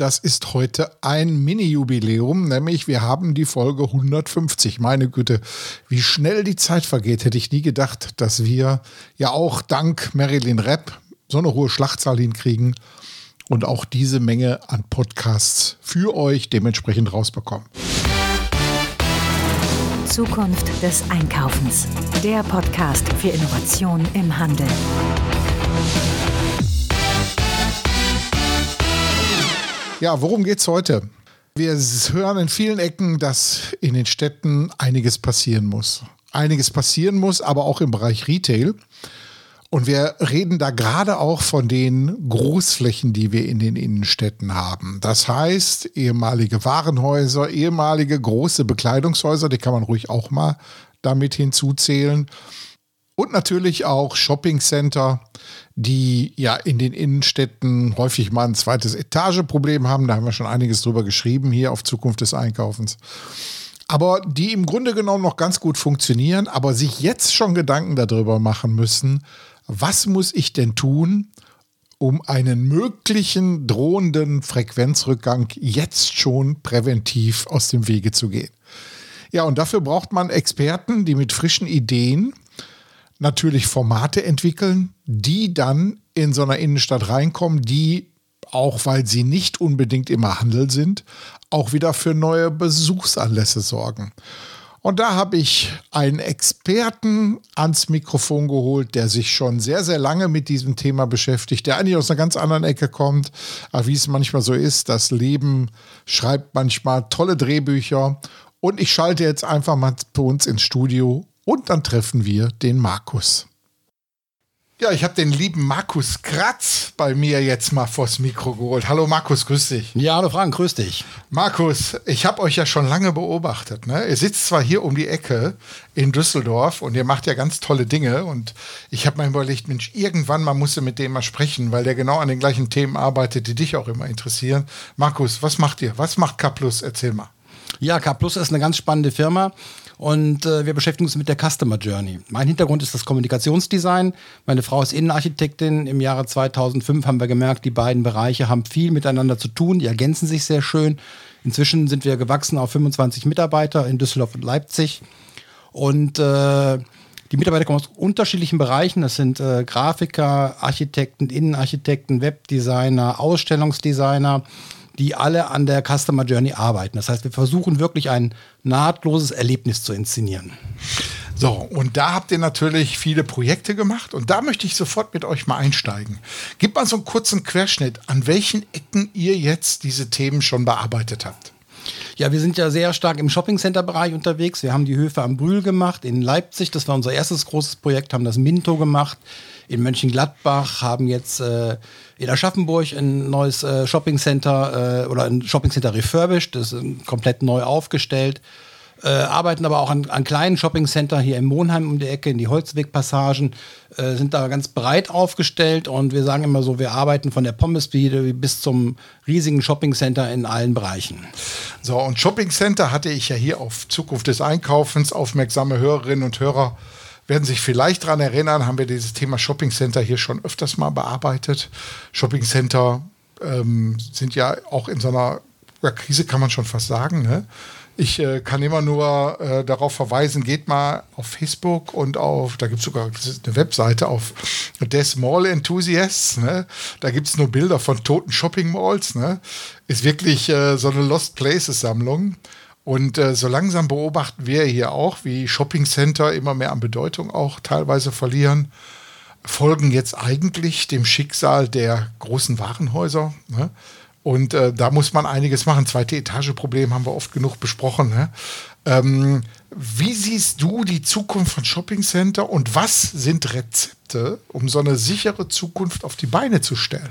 das ist heute ein Mini-Jubiläum, nämlich wir haben die Folge 150. Meine Güte, wie schnell die Zeit vergeht, hätte ich nie gedacht, dass wir ja auch dank Marilyn Rapp so eine hohe Schlachtzahl hinkriegen und auch diese Menge an Podcasts für euch dementsprechend rausbekommen. Zukunft des Einkaufens. Der Podcast für Innovation im Handel. Ja, worum geht's heute? Wir hören in vielen Ecken, dass in den Städten einiges passieren muss. Einiges passieren muss, aber auch im Bereich Retail. Und wir reden da gerade auch von den Großflächen, die wir in den Innenstädten haben. Das heißt, ehemalige Warenhäuser, ehemalige große Bekleidungshäuser, die kann man ruhig auch mal damit hinzuzählen. Und natürlich auch Shoppingcenter, die ja in den Innenstädten häufig mal ein zweites Etageproblem haben. Da haben wir schon einiges drüber geschrieben hier auf Zukunft des Einkaufens aber die im Grunde genommen noch ganz gut funktionieren, aber sich jetzt schon Gedanken darüber machen müssen, was muss ich denn tun, um einen möglichen drohenden Frequenzrückgang jetzt schon präventiv aus dem Wege zu gehen. Ja, und dafür braucht man Experten, die mit frischen Ideen natürlich Formate entwickeln, die dann in so einer Innenstadt reinkommen, die, auch weil sie nicht unbedingt immer Handel sind, auch wieder für neue Besuchsanlässe sorgen. Und da habe ich einen Experten ans Mikrofon geholt, der sich schon sehr, sehr lange mit diesem Thema beschäftigt, der eigentlich aus einer ganz anderen Ecke kommt. Aber wie es manchmal so ist, das Leben schreibt manchmal tolle Drehbücher. Und ich schalte jetzt einfach mal bei uns ins Studio und dann treffen wir den Markus. Ja, ich habe den lieben Markus Kratz bei mir jetzt mal vors Mikro geholt. Hallo Markus, grüß dich. Ja, hallo Frank, grüß dich. Markus, ich habe euch ja schon lange beobachtet. Ne? Ihr sitzt zwar hier um die Ecke in Düsseldorf und ihr macht ja ganz tolle Dinge und ich habe mir überlegt, Mensch, irgendwann mal musst du mit dem mal sprechen, weil der genau an den gleichen Themen arbeitet, die dich auch immer interessieren. Markus, was macht ihr? Was macht K+, erzähl mal. Ja, K Plus ist eine ganz spannende Firma und äh, wir beschäftigen uns mit der Customer Journey. Mein Hintergrund ist das Kommunikationsdesign. Meine Frau ist Innenarchitektin. Im Jahre 2005 haben wir gemerkt, die beiden Bereiche haben viel miteinander zu tun. Die ergänzen sich sehr schön. Inzwischen sind wir gewachsen auf 25 Mitarbeiter in Düsseldorf und Leipzig. Und äh, die Mitarbeiter kommen aus unterschiedlichen Bereichen. Das sind äh, Grafiker, Architekten, Innenarchitekten, Webdesigner, Ausstellungsdesigner die alle an der Customer Journey arbeiten. Das heißt, wir versuchen wirklich ein nahtloses Erlebnis zu inszenieren. So, und da habt ihr natürlich viele Projekte gemacht und da möchte ich sofort mit euch mal einsteigen. Gib mal so einen kurzen Querschnitt, an welchen Ecken ihr jetzt diese Themen schon bearbeitet habt. Ja, wir sind ja sehr stark im Shopping-Center-Bereich unterwegs. Wir haben die Höfe am Brühl gemacht in Leipzig. Das war unser erstes großes Projekt, haben das Minto gemacht in Mönchengladbach, haben jetzt äh, in Aschaffenburg ein neues äh, Shopping Center äh, oder ein Shopping Center refurbished, das ist komplett neu aufgestellt. Äh, arbeiten aber auch an, an kleinen Shopping Center hier im Monheim um die Ecke, in die Holzwegpassagen, äh, sind da ganz breit aufgestellt und wir sagen immer so, wir arbeiten von der Pommesbiede bis zum riesigen Shopping Center in allen Bereichen. So, und Shopping Center hatte ich ja hier auf Zukunft des Einkaufens, aufmerksame Hörerinnen und Hörer werden sich vielleicht daran erinnern, haben wir dieses Thema Shopping Center hier schon öfters mal bearbeitet. Shopping Center ähm, sind ja auch in so einer ja, Krise, kann man schon fast sagen. Ne? Ich äh, kann immer nur äh, darauf verweisen, geht mal auf Facebook und auf, da gibt es sogar eine Webseite auf Des Mall Enthusiasts. Ne? Da gibt es nur Bilder von toten Shopping Malls. Ne? Ist wirklich äh, so eine Lost Places Sammlung. Und äh, so langsam beobachten wir hier auch, wie Shopping Center immer mehr an Bedeutung auch teilweise verlieren, folgen jetzt eigentlich dem Schicksal der großen Warenhäuser. Ne? Und äh, da muss man einiges machen. Zweite Etageproblem haben wir oft genug besprochen. Ne? Ähm, wie siehst du die Zukunft von Shopping Center und was sind Rezepte, um so eine sichere Zukunft auf die Beine zu stellen?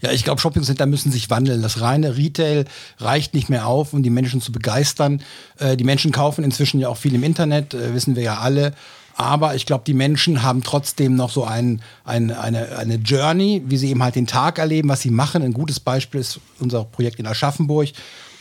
Ja, ich glaube, Shoppingcenter müssen sich wandeln. Das reine Retail reicht nicht mehr auf, um die Menschen zu begeistern. Äh, die Menschen kaufen inzwischen ja auch viel im Internet, äh, wissen wir ja alle. Aber ich glaube, die Menschen haben trotzdem noch so ein, ein, eine, eine Journey, wie sie eben halt den Tag erleben, was sie machen. Ein gutes Beispiel ist unser Projekt in Aschaffenburg.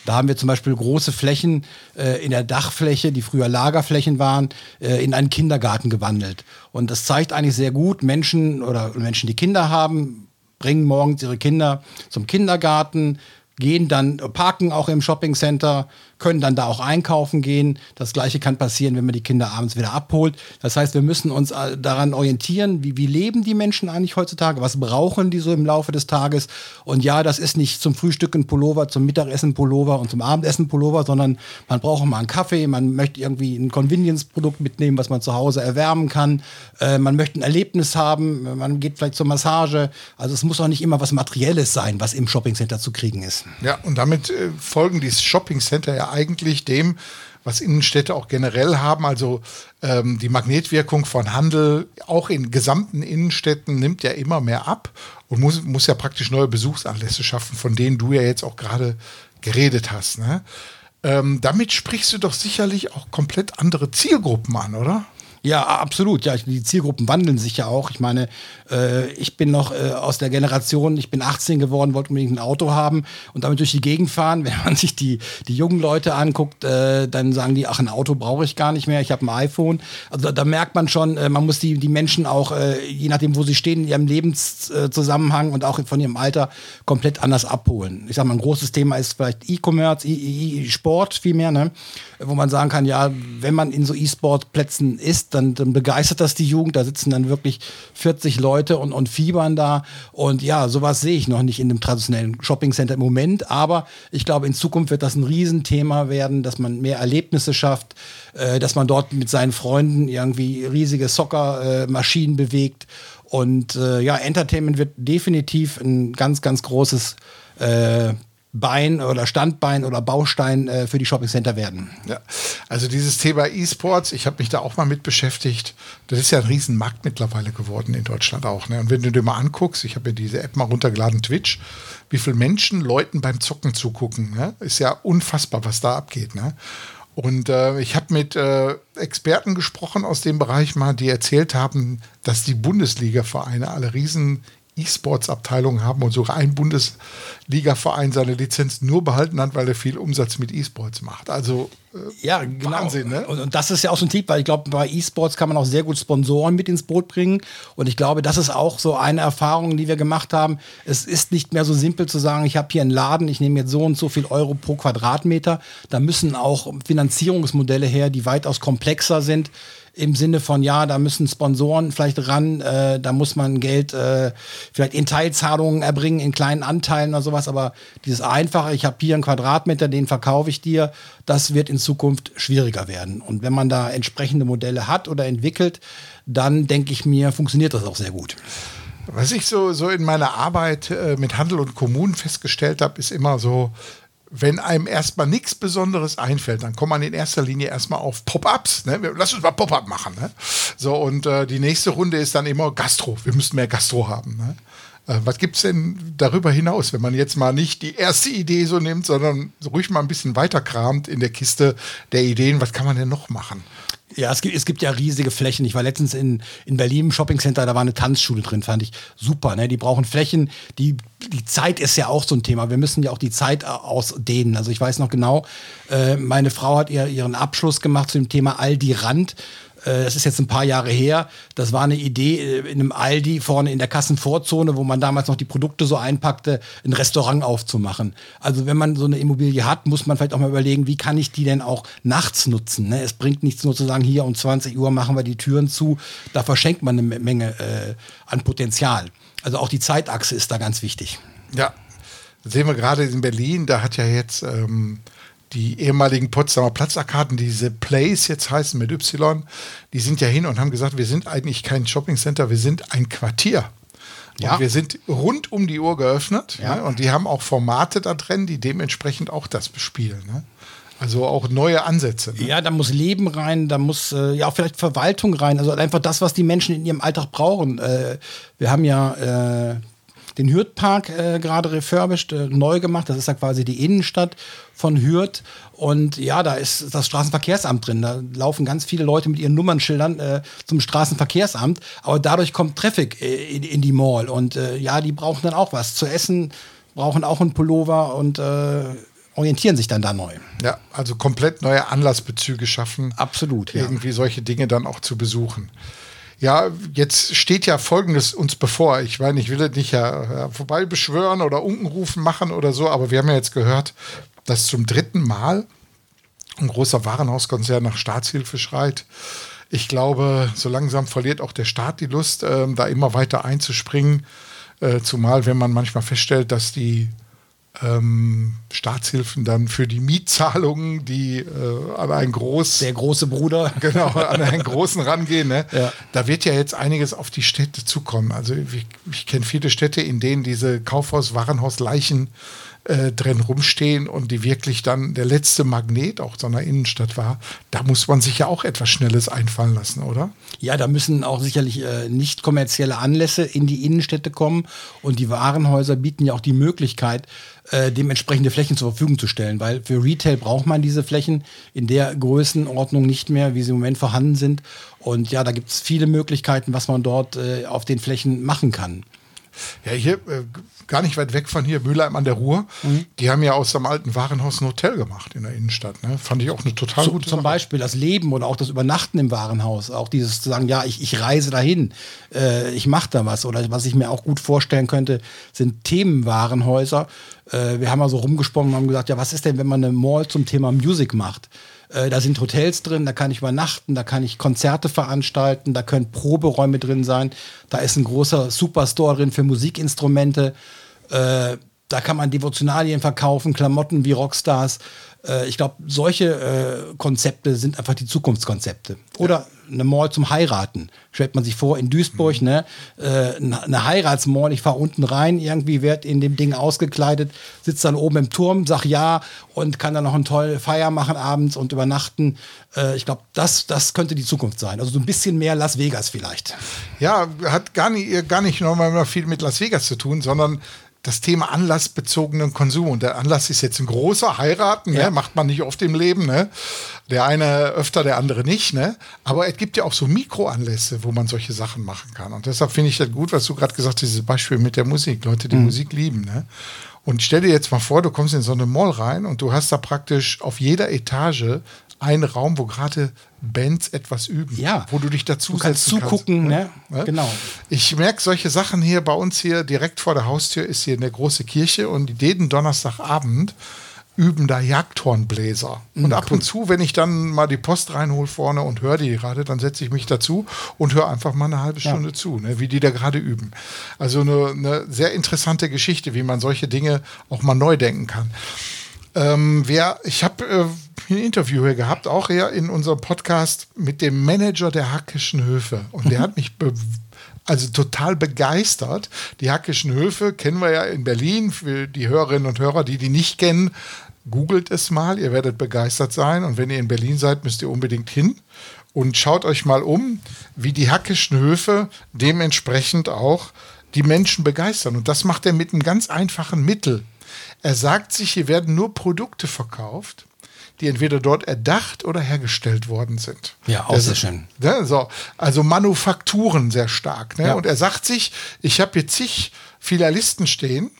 Da haben wir zum Beispiel große Flächen äh, in der Dachfläche, die früher Lagerflächen waren, äh, in einen Kindergarten gewandelt. Und das zeigt eigentlich sehr gut, Menschen oder Menschen, die Kinder haben, bringen morgens ihre Kinder zum Kindergarten, gehen dann, parken auch im Shoppingcenter, können dann da auch einkaufen gehen. Das gleiche kann passieren, wenn man die Kinder abends wieder abholt. Das heißt, wir müssen uns äh, daran orientieren, wie, wie leben die Menschen eigentlich heutzutage, was brauchen die so im Laufe des Tages. Und ja, das ist nicht zum Frühstück ein Pullover, zum Mittagessen Pullover und zum Abendessen Pullover, sondern man braucht mal einen Kaffee, man möchte irgendwie ein Convenience-Produkt mitnehmen, was man zu Hause erwärmen kann. Äh, man möchte ein Erlebnis haben, man geht vielleicht zur Massage. Also es muss auch nicht immer was Materielles sein, was im Shoppingcenter zu kriegen ist. Ja, und damit äh, folgen die Shoppingcenter ja eigentlich dem, was Innenstädte auch generell haben. Also ähm, die Magnetwirkung von Handel auch in gesamten Innenstädten nimmt ja immer mehr ab und muss, muss ja praktisch neue Besuchsanlässe schaffen, von denen du ja jetzt auch gerade geredet hast. Ne? Ähm, damit sprichst du doch sicherlich auch komplett andere Zielgruppen an, oder? Ja, absolut. Ja, die Zielgruppen wandeln sich ja auch. Ich meine, äh, ich bin noch äh, aus der Generation, ich bin 18 geworden, wollte unbedingt ein Auto haben und damit durch die Gegend fahren. Wenn man sich die, die jungen Leute anguckt, äh, dann sagen die, ach, ein Auto brauche ich gar nicht mehr, ich habe ein iPhone. Also da, da merkt man schon, äh, man muss die, die Menschen auch, äh, je nachdem, wo sie stehen, in ihrem Lebenszusammenhang und auch von ihrem Alter komplett anders abholen. Ich sage mal, ein großes Thema ist vielleicht E-Commerce, E-Sport vielmehr, ne? wo man sagen kann, ja, wenn man in so E-Sport-Plätzen ist, dann, dann begeistert das die Jugend. Da sitzen dann wirklich 40 Leute und, und fiebern da. Und ja, sowas sehe ich noch nicht in einem traditionellen Shoppingcenter im Moment. Aber ich glaube, in Zukunft wird das ein Riesenthema werden, dass man mehr Erlebnisse schafft, äh, dass man dort mit seinen Freunden irgendwie riesige Soccer-Maschinen äh, bewegt. Und äh, ja, Entertainment wird definitiv ein ganz, ganz großes äh, Bein oder Standbein oder Baustein äh, für die Shoppingcenter werden. Ja, also dieses Thema E-Sports, ich habe mich da auch mal mit beschäftigt. Das ist ja ein Riesenmarkt mittlerweile geworden in Deutschland auch. Ne? Und wenn du dir mal anguckst, ich habe ja diese App mal runtergeladen, Twitch, wie viele Menschen Leuten beim Zocken zugucken, ne? ist ja unfassbar, was da abgeht. Ne? Und äh, ich habe mit äh, Experten gesprochen aus dem Bereich mal, die erzählt haben, dass die Bundesliga-Vereine alle riesen E-Sports-Abteilungen haben und sogar ein Bundesliga-Verein seine Lizenz nur behalten hat, weil er viel Umsatz mit E-Sports macht. Also äh, ja, genau. Wahnsinn, ne? Und, und, das ist ja auch so ein Tipp, weil ich glaube, bei E-Sports kann man auch sehr gut Sponsoren mit ins Boot bringen. Und ich glaube, das ist auch so eine Erfahrung, die wir gemacht haben. Es ist nicht mehr so simpel zu sagen, ich habe hier einen Laden, ich nehme jetzt so und so viel Euro pro Quadratmeter. Da müssen auch Finanzierungsmodelle her, die weitaus komplexer sind im Sinne von, ja, da müssen Sponsoren vielleicht ran, äh, da muss man Geld äh, vielleicht in Teilzahlungen erbringen, in kleinen Anteilen oder sowas, aber dieses Einfache, ich habe hier einen Quadratmeter, den verkaufe ich dir, das wird in Zukunft schwieriger werden. Und wenn man da entsprechende Modelle hat oder entwickelt, dann denke ich mir, funktioniert das auch sehr gut. Was ich so, so in meiner Arbeit äh, mit Handel und Kommunen festgestellt habe, ist immer so, wenn einem erstmal nichts Besonderes einfällt, dann kommt man in erster Linie erstmal auf Pop-ups. Ne? Lass uns mal Pop-up machen. Ne? So, und äh, die nächste Runde ist dann immer Gastro. Wir müssen mehr Gastro haben. Ne? Äh, was gibt es denn darüber hinaus, wenn man jetzt mal nicht die erste Idee so nimmt, sondern ruhig mal ein bisschen weiter kramt in der Kiste der Ideen? Was kann man denn noch machen? Ja, es gibt, es gibt ja riesige Flächen. Ich war letztens in, in Berlin im Shoppingcenter, da war eine Tanzschule drin, fand ich super. Ne? Die brauchen Flächen, die, die Zeit ist ja auch so ein Thema. Wir müssen ja auch die Zeit ausdehnen. Also ich weiß noch genau, äh, meine Frau hat ihr, ihren Abschluss gemacht zu dem Thema Aldi Rand. Äh, das ist jetzt ein paar Jahre her. Das war eine Idee äh, in einem Aldi vorne in der Kassenvorzone, wo man damals noch die Produkte so einpackte, ein Restaurant aufzumachen. Also wenn man so eine Immobilie hat, muss man vielleicht auch mal überlegen, wie kann ich die denn auch nachts nutzen. Ne? Es bringt nichts nur zu sagen, hier um 20 Uhr machen wir die Türen zu. Da verschenkt man eine Menge äh, an Potenzial. Also auch die Zeitachse ist da ganz wichtig. Ja, sehen wir gerade in Berlin, da hat ja jetzt ähm, die ehemaligen Potsdamer Platzarkaden, diese Plays jetzt heißen mit Y, die sind ja hin und haben gesagt, wir sind eigentlich kein Shoppingcenter, wir sind ein Quartier. Ja. Und wir sind rund um die Uhr geöffnet. Ja. Ne? Und die haben auch Formate da drin, die dementsprechend auch das bespielen. Ne? Also auch neue Ansätze. Ne? Ja, da muss Leben rein, da muss äh, ja auch vielleicht Verwaltung rein. Also einfach das, was die Menschen in ihrem Alltag brauchen. Äh, wir haben ja äh, den Hürth-Park äh, gerade refurbished, äh, neu gemacht. Das ist ja quasi die Innenstadt von Hürth. Und ja, da ist das Straßenverkehrsamt drin. Da laufen ganz viele Leute mit ihren Nummernschildern äh, zum Straßenverkehrsamt. Aber dadurch kommt Traffic äh, in, in, die Mall. Und äh, ja, die brauchen dann auch was zu essen, brauchen auch einen Pullover und äh, orientieren sich dann da neu. Ja, also komplett neue Anlassbezüge schaffen. Absolut. Ja. Irgendwie solche Dinge dann auch zu besuchen. Ja, jetzt steht ja Folgendes uns bevor. Ich meine, ich will nicht ja, ja vorbei beschwören oder Unkenrufen machen oder so, aber wir haben ja jetzt gehört, dass zum dritten Mal ein großer Warenhauskonzern nach Staatshilfe schreit. Ich glaube, so langsam verliert auch der Staat die Lust, äh, da immer weiter einzuspringen. Äh, zumal, wenn man manchmal feststellt, dass die ähm, Staatshilfen dann für die Mietzahlungen, die äh, an einen groß der große Bruder genau an einen großen rangehen. Ne? Ja. Da wird ja jetzt einiges auf die Städte zukommen. Also ich, ich kenne viele Städte, in denen diese Kaufhaus, Warenhaus, Leichen äh, drin rumstehen und die wirklich dann der letzte Magnet auch so einer Innenstadt war, da muss man sich ja auch etwas Schnelles einfallen lassen, oder? Ja, da müssen auch sicherlich äh, nicht kommerzielle Anlässe in die Innenstädte kommen und die Warenhäuser bieten ja auch die Möglichkeit, äh, dementsprechende Flächen zur Verfügung zu stellen, weil für Retail braucht man diese Flächen in der Größenordnung nicht mehr, wie sie im Moment vorhanden sind. Und ja, da gibt es viele Möglichkeiten, was man dort äh, auf den Flächen machen kann. Ja, hier äh, gar nicht weit weg von hier, Mülheim an der Ruhr. Mhm. Die haben ja aus dem alten Warenhaus ein Hotel gemacht in der Innenstadt. Ne? Fand ich auch eine total so, gute Zum Sache. Beispiel das Leben oder auch das Übernachten im Warenhaus. Auch dieses zu sagen, ja, ich, ich reise dahin, äh, ich mache da was. Oder was ich mir auch gut vorstellen könnte, sind Themenwarenhäuser. Äh, wir haben mal so rumgesprochen und haben gesagt, ja, was ist denn, wenn man eine Mall zum Thema Music macht? Äh, da sind Hotels drin, da kann ich übernachten, da kann ich Konzerte veranstalten, da können Proberäume drin sein, da ist ein großer Superstore drin für Musikinstrumente. Äh, da kann man Devotionalien verkaufen, Klamotten wie Rockstars. Äh, ich glaube, solche äh, Konzepte sind einfach die Zukunftskonzepte. Oder eine Mall zum Heiraten. Stellt man sich vor, in Duisburg, ne, äh, eine Heiratsmall, ich fahre unten rein, irgendwie wird in dem Ding ausgekleidet, sitzt dann oben im Turm, sag ja und kann dann noch eine tolle Feier machen abends und übernachten. Äh, ich glaube, das, das könnte die Zukunft sein. Also so ein bisschen mehr Las Vegas vielleicht. Ja, hat gar nicht, gar nicht nochmal viel mit Las Vegas zu tun, sondern das Thema anlassbezogenen Konsum. Und der Anlass ist jetzt ein großer Heiraten, ne? Ja. macht man nicht oft im Leben. Ne? Der eine öfter, der andere nicht. Ne? Aber es gibt ja auch so Mikroanlässe, wo man solche Sachen machen kann. Und deshalb finde ich das gut, was du gerade gesagt hast, dieses Beispiel mit der Musik. Leute, die Musik lieben. Ne? Und stell dir jetzt mal vor, du kommst in so eine Mall rein und du hast da praktisch auf jeder Etage einen Raum, wo gerade Bands etwas üben. Ja. Wo du dich dazu Du kannst zugucken, ne? Genau. Ich merke solche Sachen hier bei uns hier direkt vor der Haustür ist hier eine große Kirche und jeden Donnerstagabend üben da Jagdhornbläser. Und ab und zu, wenn ich dann mal die Post reinhole vorne und höre die gerade, dann setze ich mich dazu und höre einfach mal eine halbe Stunde zu, ne, wie die da gerade üben. Also eine, eine sehr interessante Geschichte, wie man solche Dinge auch mal neu denken kann. Ähm, wer, ich habe äh, ein Interview hier gehabt, auch hier in unserem Podcast mit dem Manager der Hackischen Höfe. Und der hat mich also total begeistert. Die Hackischen Höfe kennen wir ja in Berlin. Für die Hörerinnen und Hörer, die die nicht kennen, googelt es mal. Ihr werdet begeistert sein. Und wenn ihr in Berlin seid, müsst ihr unbedingt hin. Und schaut euch mal um, wie die Hackischen Höfe dementsprechend auch die Menschen begeistern. Und das macht er mit einem ganz einfachen Mittel. Er sagt sich, hier werden nur Produkte verkauft, die entweder dort erdacht oder hergestellt worden sind. Ja, auch Das sehr ist- schön. Ne, so. Also Manufakturen sehr stark. Ne? Ja. Und er sagt sich, ich habe hier zig Filialisten stehen,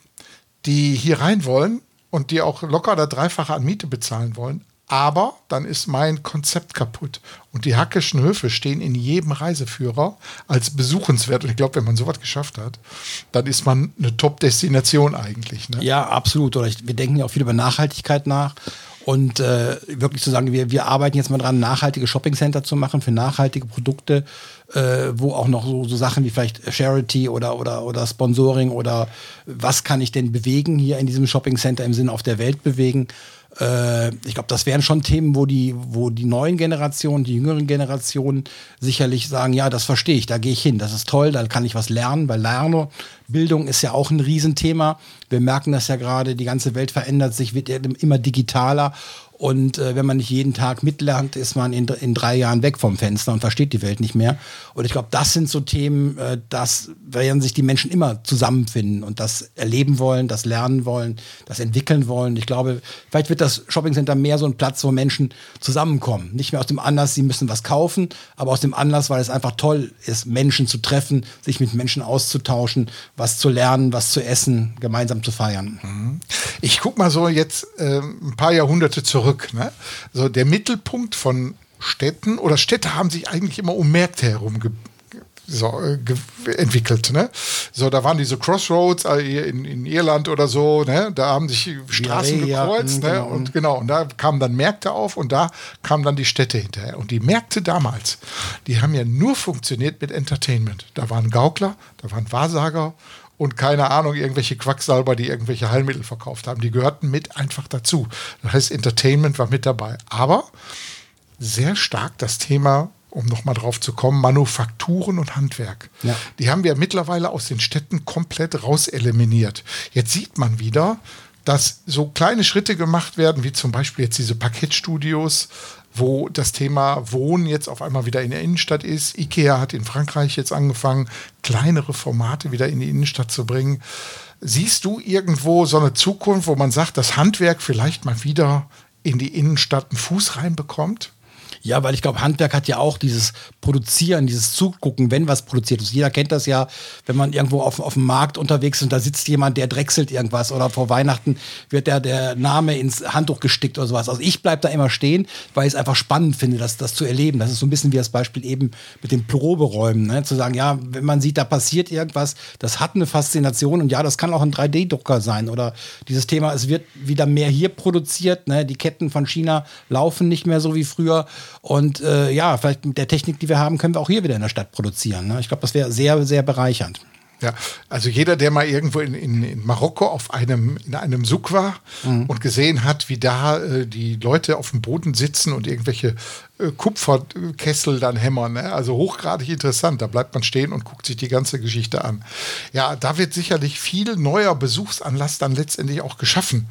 die hier rein wollen und die auch locker oder dreifache an Miete bezahlen wollen. Aber dann ist mein Konzept kaputt. Und die Hackischen Höfe stehen in jedem Reiseführer als besuchenswert. Und ich glaube, wenn man sowas geschafft hat, dann ist man eine Top-Destination eigentlich. Ne? Ja, absolut. Oder ich, wir denken ja auch viel über Nachhaltigkeit nach. Und äh, wirklich zu sagen, wir, wir arbeiten jetzt mal dran, nachhaltige Shoppingcenter zu machen für nachhaltige Produkte, äh, wo auch noch so, so Sachen wie vielleicht Charity oder, oder, oder Sponsoring oder was kann ich denn bewegen hier in diesem Shoppingcenter im Sinne auf der Welt bewegen. Äh, ich glaube, das wären schon Themen, wo die, wo die neuen Generationen, die jüngeren Generationen sicherlich sagen, ja, das verstehe ich, da gehe ich hin, das ist toll, da kann ich was lernen, weil Lerne, Bildung ist ja auch ein Riesenthema. Wir merken das ja gerade, die ganze Welt verändert sich, wird immer digitaler. Und äh, wenn man nicht jeden Tag mitlernt, ist man in, in drei Jahren weg vom Fenster und versteht die Welt nicht mehr. Und ich glaube, das sind so Themen, äh, das werden sich die Menschen immer zusammenfinden und das erleben wollen, das lernen wollen, das entwickeln wollen. Ich glaube, vielleicht wird das Shoppingcenter mehr so ein Platz, wo Menschen zusammenkommen. Nicht mehr aus dem Anlass, sie müssen was kaufen, aber aus dem Anlass, weil es einfach toll ist, Menschen zu treffen, sich mit Menschen auszutauschen, was zu lernen, was zu essen, gemeinsam zu feiern. Ich guck mal so jetzt ähm, ein paar Jahrhunderte zurück. Ne? So der Mittelpunkt von Städten oder Städte haben sich eigentlich immer um Märkte herum ge so, äh, entwickelt. Ne? So, da waren diese Crossroads äh, in, in Irland oder so, ne? da haben sich Straßen ja, gekreuzt ja, ne? genau. und genau, und da kamen dann Märkte auf und da kamen dann die Städte hinterher. Und die Märkte damals, die haben ja nur funktioniert mit Entertainment. Da waren Gaukler, da waren Wahrsager und keine Ahnung, irgendwelche Quacksalber, die irgendwelche Heilmittel verkauft haben. Die gehörten mit einfach dazu. Das heißt, Entertainment war mit dabei. Aber sehr stark das Thema, um nochmal drauf zu kommen, Manufakturen und Handwerk. Ja. Die haben wir mittlerweile aus den Städten komplett rauseliminiert. Jetzt sieht man wieder, dass so kleine Schritte gemacht werden, wie zum Beispiel jetzt diese Parkettstudios, wo das Thema Wohnen jetzt auf einmal wieder in der Innenstadt ist. IKEA hat in Frankreich jetzt angefangen, kleinere Formate wieder in die Innenstadt zu bringen. Siehst du irgendwo so eine Zukunft, wo man sagt, das Handwerk vielleicht mal wieder in die Innenstadt einen Fuß reinbekommt? Ja, weil ich glaube, Handwerk hat ja auch dieses Produzieren, dieses Zugucken, wenn was produziert ist. Jeder kennt das ja, wenn man irgendwo auf, auf dem Markt unterwegs ist und da sitzt jemand, der drechselt irgendwas oder vor Weihnachten wird der, der Name ins Handtuch gestickt oder sowas. Also ich bleibe da immer stehen, weil ich es einfach spannend finde, das, das zu erleben. Das ist so ein bisschen wie das Beispiel eben mit den Proberäumen. Ne? Zu sagen, ja, wenn man sieht, da passiert irgendwas, das hat eine Faszination und ja, das kann auch ein 3D-Drucker sein oder dieses Thema, es wird wieder mehr hier produziert. Ne? Die Ketten von China laufen nicht mehr so wie früher. Und äh, ja, vielleicht mit der Technik, die wir haben, können wir auch hier wieder in der Stadt produzieren. Ne? Ich glaube, das wäre sehr, sehr bereichernd. Ja, also jeder, der mal irgendwo in, in, in Marokko auf einem, in einem Suk war Mhm. und gesehen hat, wie da äh, die Leute auf dem Boden sitzen und irgendwelche äh, Kupferkessel dann hämmern. Ne? Also hochgradig interessant. Da bleibt man stehen und guckt sich die ganze Geschichte an. Ja, da wird sicherlich viel neuer Besuchsanlass dann letztendlich auch geschaffen.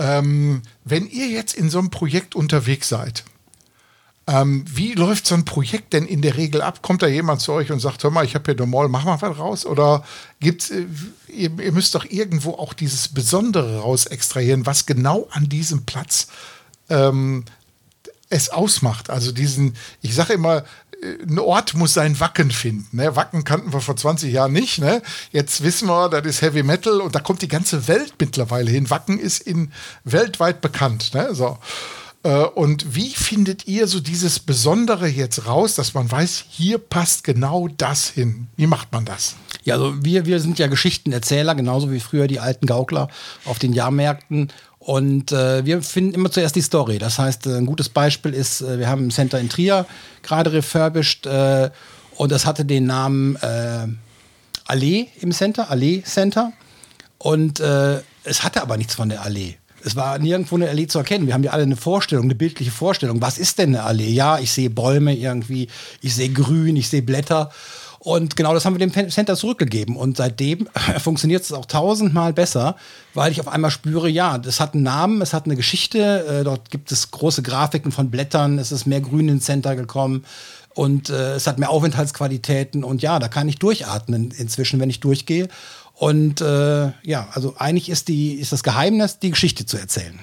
Ähm, wenn ihr jetzt in so einem Projekt unterwegs seid, ähm, wie läuft so ein Projekt denn in der Regel ab? Kommt da jemand zu euch und sagt, hör mal, ich habe hier Mall, mach mal was raus? Oder gibt's, äh, ihr, ihr müsst doch irgendwo auch dieses Besondere raus extrahieren, was genau an diesem Platz ähm, es ausmacht. Also diesen, ich sage immer, äh, ein Ort muss sein Wacken finden. Ne? Wacken kannten wir vor 20 Jahren nicht. Ne? Jetzt wissen wir, das ist Heavy Metal und da kommt die ganze Welt mittlerweile hin. Wacken ist in weltweit bekannt. Ne? So. Äh, Und wie findet ihr so dieses Besondere jetzt raus, dass man weiß, hier passt genau das hin? Wie macht man das? Ja, also wir, wir sind ja Geschichtenerzähler, genauso wie früher die alten Gaukler auf den Jahrmärkten. Und äh, wir finden immer zuerst die Story. Das heißt, äh, ein gutes Beispiel ist, äh, wir haben ein Center in Trier gerade refurbished äh, und das hatte den Namen äh, Allee im Center, Allee Center. Und äh, es hatte aber nichts von der Allee. Es war nirgendwo eine Allee zu erkennen. Wir haben ja alle eine Vorstellung, eine bildliche Vorstellung. Was ist denn eine Allee? Ja, ich sehe Bäume irgendwie, ich sehe Grün, ich sehe Blätter. Und genau das haben wir dem Center zurückgegeben. Und seitdem funktioniert es auch tausendmal besser, weil ich auf einmal spüre, ja, das hat einen Namen, es hat eine Geschichte. Äh, dort gibt es große Grafiken von Blättern, es ist mehr Grün ins Center gekommen. Und äh, es hat mehr Aufenthaltsqualitäten. Und ja, da kann ich durchatmen inzwischen, wenn ich durchgehe. Und äh, ja, also eigentlich ist, die, ist das Geheimnis, die Geschichte zu erzählen.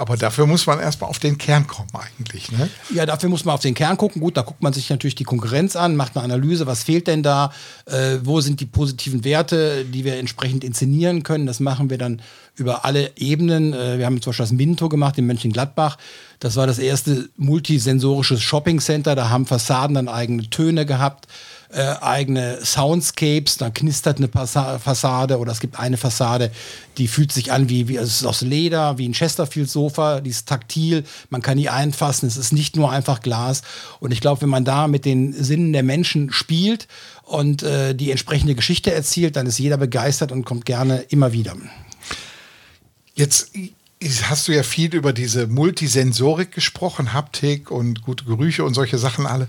Aber dafür muss man erstmal auf den Kern kommen eigentlich. Ne? Ja, dafür muss man auf den Kern gucken. Gut, da guckt man sich natürlich die Konkurrenz an, macht eine Analyse, was fehlt denn da, äh, wo sind die positiven Werte, die wir entsprechend inszenieren können. Das machen wir dann über alle Ebenen. Äh, wir haben zum Beispiel das Minto gemacht in Mönchengladbach. Das war das erste multisensorische Shopping Center. Da haben Fassaden dann eigene Töne gehabt. Äh, eigene Soundscapes, da knistert eine Passa Fassade oder es gibt eine Fassade, die fühlt sich an wie, wie es ist aus Leder, wie ein Chesterfield-Sofa, die ist taktil, man kann die einfassen, es ist nicht nur einfach Glas. Und ich glaube, wenn man da mit den Sinnen der Menschen spielt und äh, die entsprechende Geschichte erzielt, dann ist jeder begeistert und kommt gerne immer wieder. Jetzt hast du ja viel über diese Multisensorik gesprochen, Haptik und gute Gerüche und solche Sachen alle.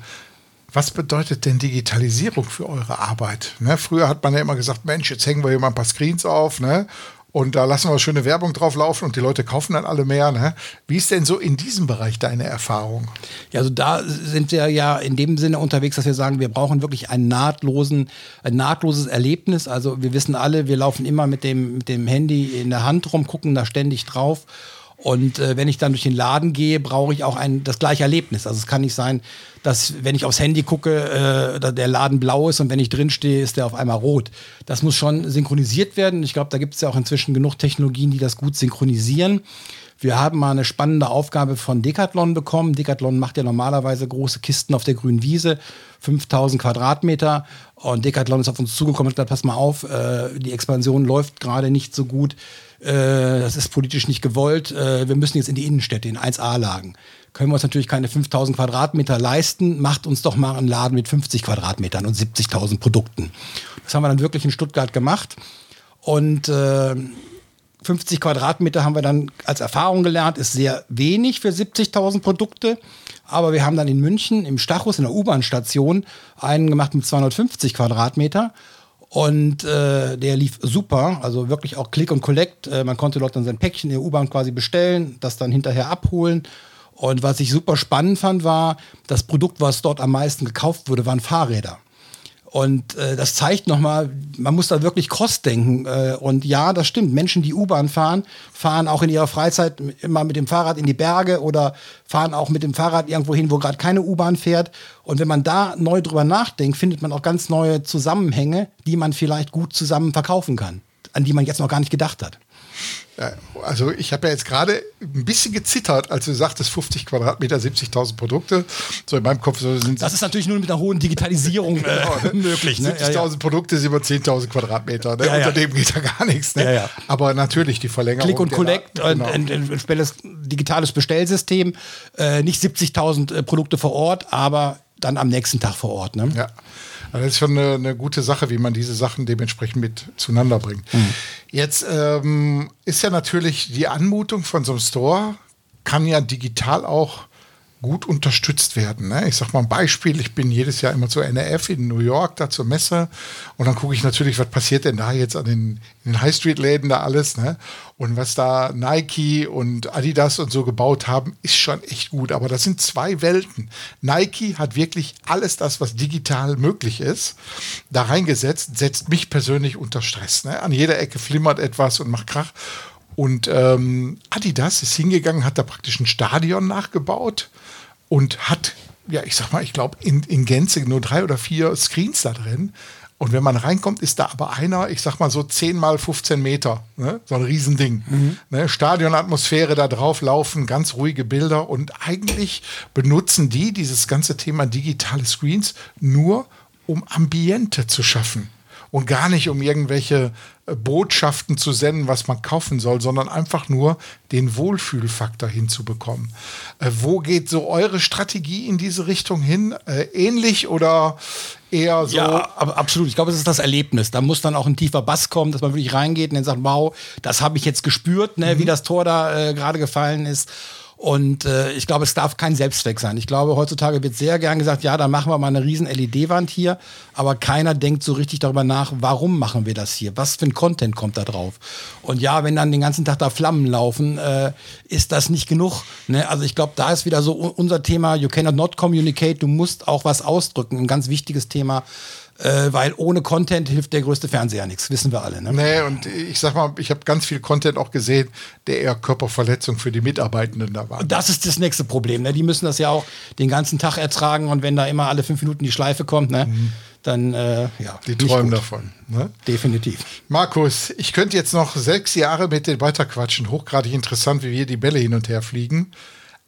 Was bedeutet denn Digitalisierung für eure Arbeit? Ne, früher hat man ja immer gesagt, Mensch, jetzt hängen wir hier mal ein paar Screens auf, ne? Und da lassen wir schöne Werbung drauf laufen und die Leute kaufen dann alle mehr. Ne? Wie ist denn so in diesem Bereich deine Erfahrung? Ja, also da sind wir ja in dem Sinne unterwegs, dass wir sagen, wir brauchen wirklich einen nahtlosen, ein nahtloses Erlebnis. Also wir wissen alle, wir laufen immer mit dem, mit dem Handy in der Hand rum, gucken da ständig drauf. Und äh, wenn ich dann durch den Laden gehe, brauche ich auch ein, das gleiche Erlebnis. Also es kann nicht sein, dass wenn ich aufs Handy gucke, äh, der Laden blau ist und wenn ich drin stehe, ist der auf einmal rot. Das muss schon synchronisiert werden. Ich glaube, da gibt es ja auch inzwischen genug Technologien, die das gut synchronisieren. Wir haben mal eine spannende Aufgabe von Decathlon bekommen. Decathlon macht ja normalerweise große Kisten auf der grünen Wiese, 5000 Quadratmeter. Und Decathlon ist auf uns zugekommen und hat gesagt, pass mal auf, äh, die Expansion läuft gerade nicht so gut. Äh, das ist politisch nicht gewollt. Äh, wir müssen jetzt in die Innenstädte, in 1A-Lagen. Können wir uns natürlich keine 5000 Quadratmeter leisten. Macht uns doch mal einen Laden mit 50 Quadratmetern und 70.000 Produkten. Das haben wir dann wirklich in Stuttgart gemacht. Und äh, 50 Quadratmeter haben wir dann als Erfahrung gelernt, ist sehr wenig für 70.000 Produkte. Aber wir haben dann in München im Stachus in der U-Bahn-Station einen gemacht mit 250 Quadratmeter. Und äh, der lief super, also wirklich auch Click und Collect. Äh, man konnte dort dann sein Päckchen in der U-Bahn quasi bestellen, das dann hinterher abholen. Und was ich super spannend fand, war, das Produkt, was dort am meisten gekauft wurde, waren Fahrräder. Und äh, das zeigt nochmal, man muss da wirklich Cross denken. Äh, und ja, das stimmt. Menschen, die U-Bahn fahren, fahren auch in ihrer Freizeit immer mit dem Fahrrad in die Berge oder fahren auch mit dem Fahrrad irgendwo hin, wo gerade keine U-Bahn fährt. Und wenn man da neu drüber nachdenkt, findet man auch ganz neue Zusammenhänge, die man vielleicht gut zusammen verkaufen kann, an die man jetzt noch gar nicht gedacht hat. Also ich habe ja jetzt gerade ein bisschen gezittert, als du sagtest 50 Quadratmeter, 70.000 Produkte. So in meinem Kopf so sind Das ist natürlich nur mit einer hohen Digitalisierung äh, genau, ne? möglich. Ne? 70.000 ja, ja. Produkte sind über 10.000 Quadratmeter. Ne? Ja, Unter dem geht da gar nichts. Ne? Aber natürlich die Verlängerung. Click und Collect, genau. ein, ein, ein, ein, digitales Bestellsystem. Äh, nicht 70.000 äh, Produkte vor Ort, aber dann am nächsten Tag vor Ort. Ne? Ja. Also das ist schon eine, eine, gute Sache, wie man diese Sachen dementsprechend mit zueinander bringt. Mhm. Jetzt ähm, ist ja natürlich die Anmutung von so einem Store, kann ja digital auch gut unterstützt werden. Ne? Ich sage mal ein Beispiel, ich bin jedes Jahr immer zur NRF in New York, da zur Messe und dann gucke ich natürlich, was passiert denn da jetzt an den, den High Street Läden da alles. Ne? Und was da Nike und Adidas und so gebaut haben, ist schon echt gut. Aber das sind zwei Welten. Nike hat wirklich alles das, was digital möglich ist, da reingesetzt, setzt mich persönlich unter Stress. Ne? An jeder Ecke flimmert etwas und macht Krach. Und ähm, Adidas ist hingegangen, hat da praktisch ein Stadion nachgebaut und hat, ja, ich sag mal, ich glaube, in, in Gänze nur drei oder vier Screens da drin. Und wenn man reinkommt, ist da aber einer, ich sag mal so 10 mal 15 Meter, ne? so ein Riesending. Mhm. Ne? Stadionatmosphäre da drauf laufen, ganz ruhige Bilder. Und eigentlich benutzen die dieses ganze Thema digitale Screens nur, um Ambiente zu schaffen und gar nicht um irgendwelche äh, Botschaften zu senden, was man kaufen soll, sondern einfach nur den Wohlfühlfaktor hinzubekommen. Äh, wo geht so eure Strategie in diese Richtung hin? Äh, ähnlich oder eher so? Ja, aber absolut. Ich glaube, es ist das Erlebnis. Da muss dann auch ein tiefer Bass kommen, dass man wirklich reingeht und dann sagt, wow, das habe ich jetzt gespürt, ne, mhm. wie das Tor da äh, gerade gefallen ist. Und äh, ich glaube, es darf kein Selbstzweck sein. Ich glaube, heutzutage wird sehr gern gesagt, ja, dann machen wir mal eine riesen LED-Wand hier, aber keiner denkt so richtig darüber nach, warum machen wir das hier? Was für ein Content kommt da drauf? Und ja, wenn dann den ganzen Tag da Flammen laufen, äh, ist das nicht genug. Ne? Also ich glaube, da ist wieder so unser Thema, you cannot not communicate, du musst auch was ausdrücken. Ein ganz wichtiges Thema äh, weil ohne Content hilft der größte Fernseher nichts, wissen wir alle. Ne? Nee, und ich sag mal, ich habe ganz viel Content auch gesehen, der eher Körperverletzung für die Mitarbeitenden da war. Das ist das nächste Problem. Ne? Die müssen das ja auch den ganzen Tag ertragen und wenn da immer alle fünf Minuten die Schleife kommt, ne? Mhm dann äh, ja. Die träumen davon. Ne? Definitiv. Markus, ich könnte jetzt noch sechs Jahre mit dir weiterquatschen. Hochgradig interessant, wie wir die Bälle hin und her fliegen.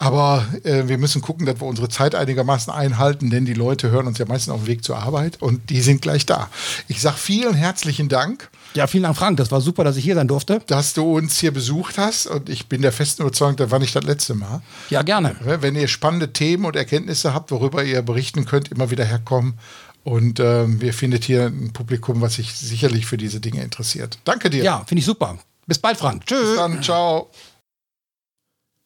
Aber äh, wir müssen gucken, dass wir unsere Zeit einigermaßen einhalten, denn die Leute hören uns ja meistens auf dem Weg zur Arbeit und die sind gleich da. Ich sage vielen herzlichen Dank. Ja, vielen Dank, Frank. Das war super, dass ich hier sein durfte. Dass du uns hier besucht hast und ich bin der festen Überzeugung, das war nicht das letzte Mal. Ja, gerne. Wenn ihr spannende Themen und Erkenntnisse habt, worüber ihr berichten könnt, immer wieder herkommen. Und ähm, wir findet hier ein Publikum, was sich sicherlich für diese Dinge interessiert. Danke dir. Ja, finde ich super. Bis bald, Frank. Tschüss. Bis dann. Ciao.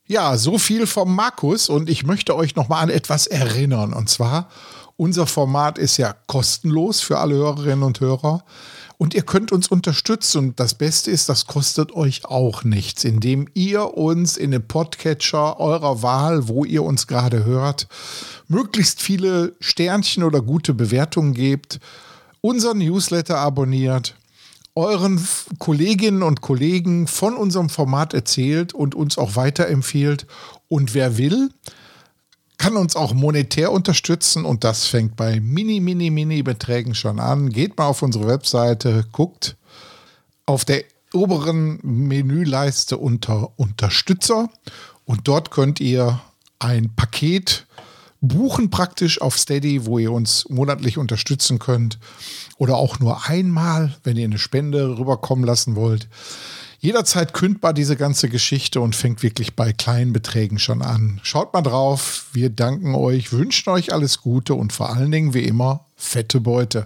Ja, so viel vom Markus und ich möchte euch noch mal an etwas erinnern. Und zwar, unser Format ist ja kostenlos für alle Hörerinnen und Hörer. Und ihr könnt uns unterstützen. Und das Beste ist, das kostet euch auch nichts, indem ihr uns in den Podcatcher eurer Wahl, wo ihr uns gerade hört, möglichst viele Sternchen oder gute Bewertungen gebt, unseren Newsletter abonniert euren Kolleginnen und Kollegen von unserem Format erzählt und uns auch weiterempfiehlt. Und wer will, kann uns auch monetär unterstützen und das fängt bei mini, mini, mini Beträgen schon an. Geht mal auf unsere Webseite, guckt. Auf der oberen Menüleiste unter Unterstützer und dort könnt ihr ein Paket buchen praktisch auf Steady, wo ihr uns monatlich unterstützen könnt oder auch nur einmal, wenn ihr eine Spende rüberkommen lassen wollt. Jederzeit kündbar diese ganze Geschichte und fängt wirklich bei kleinen Beträgen schon an. Schaut mal drauf. Wir danken euch, wünschen euch alles Gute und vor allen Dingen wie immer fette Beute.